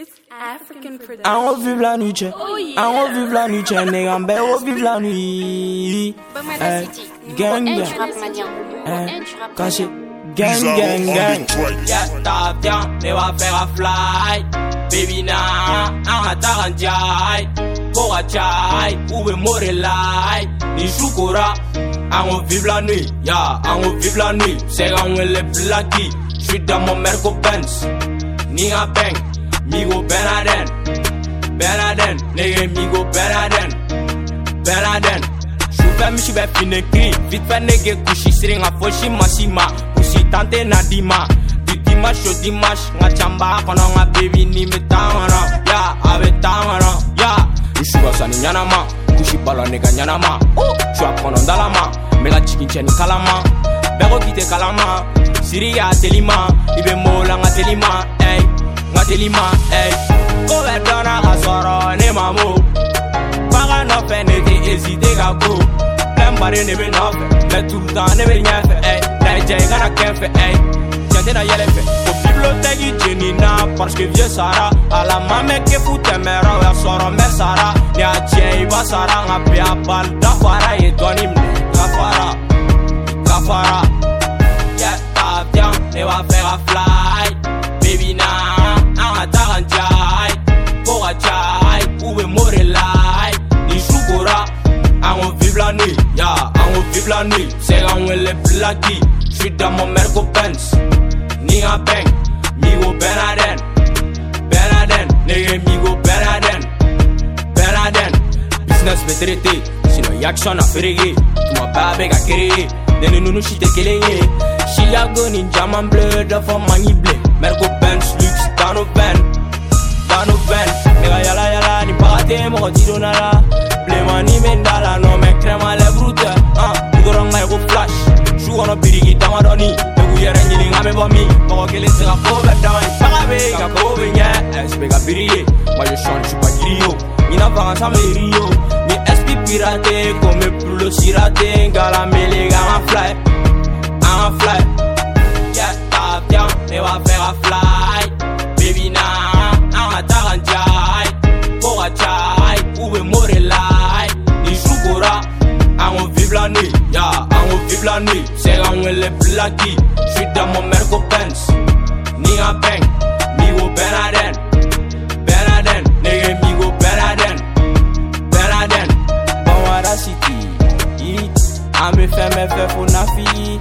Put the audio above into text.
It's African production. La nuit, tchè. Oh yeah. La nuit, tchè. Nègre en belle, revive la nuit. Bamada eh, City, gang, numéro 1 gang. Eh, du rap malien. Numéro 1 du rap Quand gang, eh, gang, on gang. the track. Yeah, ta viens, ne va faire a fly. Baby na, an taranjai. Kora chai, ube more lai. Ni shukura, an revive la nuit. Yeah, on revive la nuit. C'est quand on les blacky. J'suis dans mon Merco Benz. Ni a bang, migo Benaden. Benaden, nigga, migo Benaden. Benaden. Sufɛ misi bɛ fini kirin vite fait nege kusi sirin ka fosi masi ma kusi tante na di ma di dimanche au dimanche n ka canba kɔnɔ n ka bebi ni bɛ taa kɔnɔ ya a bɛ taa kɔnɔ ya n su ka sani ɲanama kusi balɔ ne ka ɲanama su a kɔnɔ dalama n bɛ ka jigin cɛni kalama bɛɛ ko k'i tɛ kalama siri y'a telima i bɛ mo la n ka telima ey n ka telima ey ko bɛ dɔnna ka sɔrɔ ne ma mo Baga nɔfɛ ne tɛ hésité ka ko fɛnbari ne bɛ nɔfɛ Mɛ le ne bɛ ɲɛfɛ ey Lajɛ i kana kɛn fɛ ey Cɛn tɛna yɛlɛ fɛ O bibliotɛki jeni na Parce que vieux sara A la ma mɛ kefu tɛmɛra O y'a sɔrɔ mɛ sara Ni a tiɲɛ i b'a sara Nka bi a bali dafara ye dɔɔni minɛ Gafara Gafara vive la nuit quand on les blacky J'suis dans mon Merco Benz Ni ka bang, migo Benaden Benaden, nigga migo Benaden Benaden. Business bɛ traité Sinon yaction a ferege Tuma bɛɛ bɛ ka kereye Ne ni nunu si tɛ kelen ye Chicago ni jaman bleu dɔ fɔ mangi bilen mɔgɔti donna la bilemani bɛ da la nɔ mɛ kɛrɛma lɛ burutɛ an gudɔrɔn ka ye ko flash su kɔnɔ biriki damadɔni egu yɛrɛ ɲininka bɛ bɔ min mɔgɔ kelen se ka ko bɛ dama ye saga bɛ yen ka kogo bɛ ɲɛ ɛsipe ka biri ye majo sɔn juba jiri yo ɲina fagasa bɛ yiri yo ni ɛsipi pira te ko n bɛ bulo sira te gala mele ka an ka fila ye an ka fila ye cɛ ta fiyan ne b'a fɛ ka fila ye bebi na an ka taa ka n diya. Da, en haut la nuit, c'est en les blackies. Dans mon Merco ni un bang, ni au Benaden. Benaden, nigga, mi go Benaden. Benaden, bon à la city. I me fait mes feux pour na fille.